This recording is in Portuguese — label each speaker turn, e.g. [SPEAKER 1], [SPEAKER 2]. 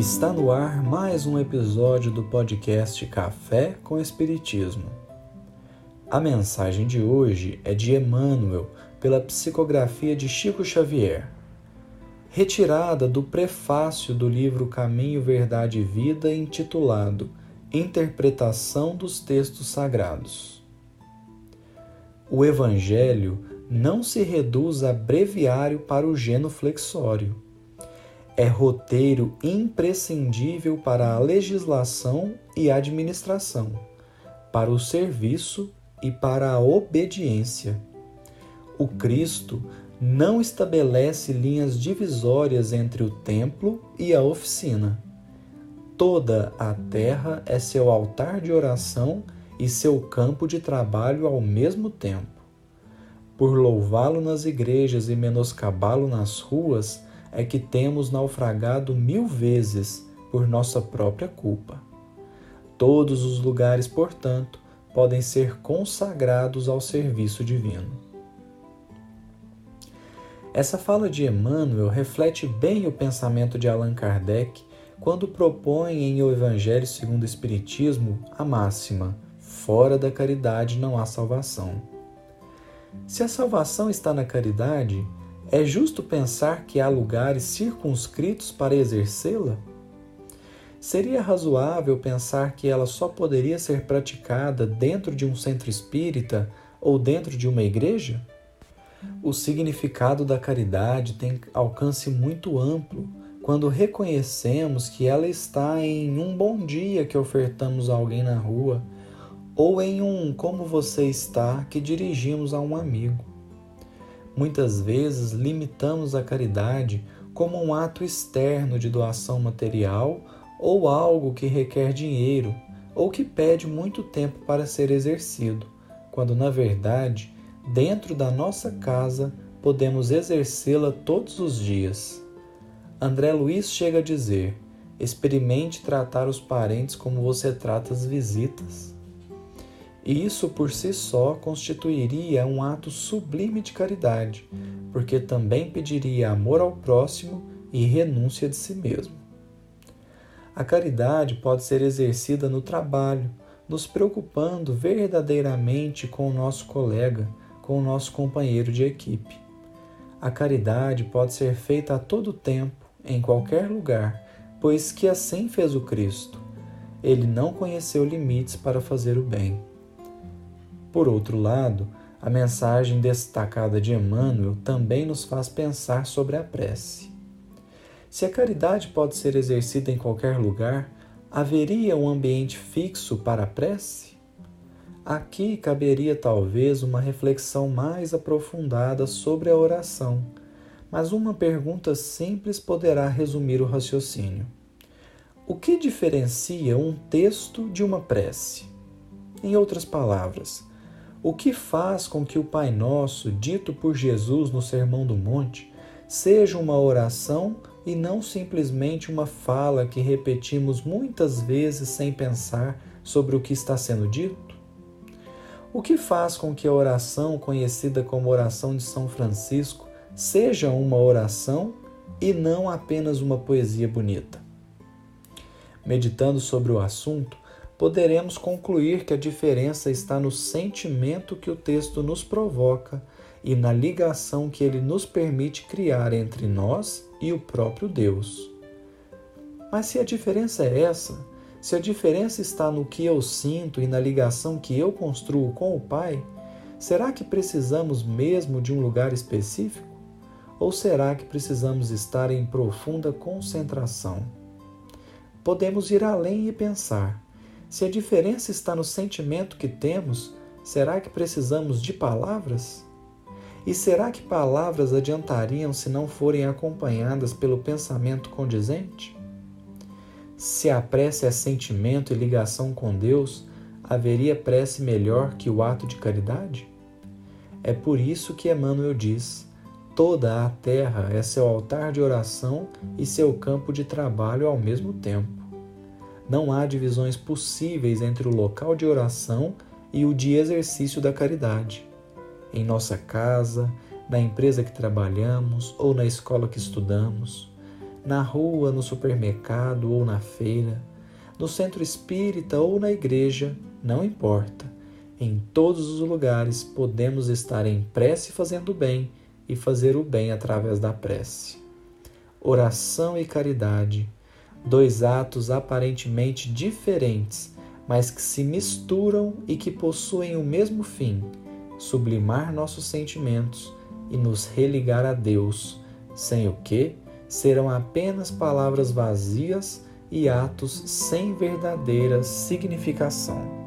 [SPEAKER 1] Está no ar mais um episódio do podcast Café com Espiritismo. A mensagem de hoje é de Emmanuel, pela psicografia de Chico Xavier, retirada do prefácio do livro Caminho, Verdade e Vida, intitulado Interpretação dos Textos Sagrados. O Evangelho não se reduz a breviário para o genuflexório é roteiro imprescindível para a legislação e administração, para o serviço e para a obediência. O Cristo não estabelece linhas divisórias entre o templo e a oficina. Toda a terra é seu altar de oração e seu campo de trabalho ao mesmo tempo. Por louvá-lo nas igrejas e menoscabá-lo nas ruas, é que temos naufragado mil vezes por nossa própria culpa. Todos os lugares, portanto, podem ser consagrados ao serviço divino. Essa fala de Emmanuel reflete bem o pensamento de Allan Kardec quando propõe em O Evangelho segundo o Espiritismo a máxima: fora da caridade não há salvação. Se a salvação está na caridade, é justo pensar que há lugares circunscritos para exercê-la? Seria razoável pensar que ela só poderia ser praticada dentro de um centro espírita ou dentro de uma igreja? O significado da caridade tem alcance muito amplo quando reconhecemos que ela está em um bom dia que ofertamos a alguém na rua ou em um como você está que dirigimos a um amigo. Muitas vezes limitamos a caridade como um ato externo de doação material ou algo que requer dinheiro ou que pede muito tempo para ser exercido, quando na verdade, dentro da nossa casa, podemos exercê-la todos os dias. André Luiz chega a dizer: experimente tratar os parentes como você trata as visitas. E isso por si só constituiria um ato sublime de caridade, porque também pediria amor ao próximo e renúncia de si mesmo. A caridade pode ser exercida no trabalho, nos preocupando verdadeiramente com o nosso colega, com o nosso companheiro de equipe. A caridade pode ser feita a todo tempo, em qualquer lugar, pois que assim fez o Cristo. Ele não conheceu limites para fazer o bem. Por outro lado, a mensagem destacada de Emmanuel também nos faz pensar sobre a prece. Se a caridade pode ser exercida em qualquer lugar, haveria um ambiente fixo para a prece? Aqui caberia talvez uma reflexão mais aprofundada sobre a oração, mas uma pergunta simples poderá resumir o raciocínio. O que diferencia um texto de uma prece? Em outras palavras, o que faz com que o Pai Nosso, dito por Jesus no Sermão do Monte, seja uma oração e não simplesmente uma fala que repetimos muitas vezes sem pensar sobre o que está sendo dito? O que faz com que a oração conhecida como oração de São Francisco seja uma oração e não apenas uma poesia bonita? Meditando sobre o assunto, poderemos concluir que a diferença está no sentimento que o texto nos provoca e na ligação que ele nos permite criar entre nós e o próprio Deus. Mas se a diferença é essa, se a diferença está no que eu sinto e na ligação que eu construo com o Pai, será que precisamos mesmo de um lugar específico? Ou será que precisamos estar em profunda concentração? Podemos ir além e pensar se a diferença está no sentimento que temos, será que precisamos de palavras? E será que palavras adiantariam se não forem acompanhadas pelo pensamento condizente? Se a prece é sentimento e ligação com Deus, haveria prece melhor que o ato de caridade? É por isso que Emmanuel diz: toda a terra é seu altar de oração e seu campo de trabalho ao mesmo tempo. Não há divisões possíveis entre o local de oração e o de exercício da caridade. Em nossa casa, na empresa que trabalhamos ou na escola que estudamos, na rua, no supermercado ou na feira, no centro espírita ou na igreja, não importa. Em todos os lugares podemos estar em prece fazendo bem e fazer o bem através da prece. Oração e caridade, dois atos aparentemente diferentes, mas que se misturam e que possuem o mesmo fim: sublimar nossos sentimentos e nos religar a Deus, sem o que serão apenas palavras vazias e atos sem verdadeira significação.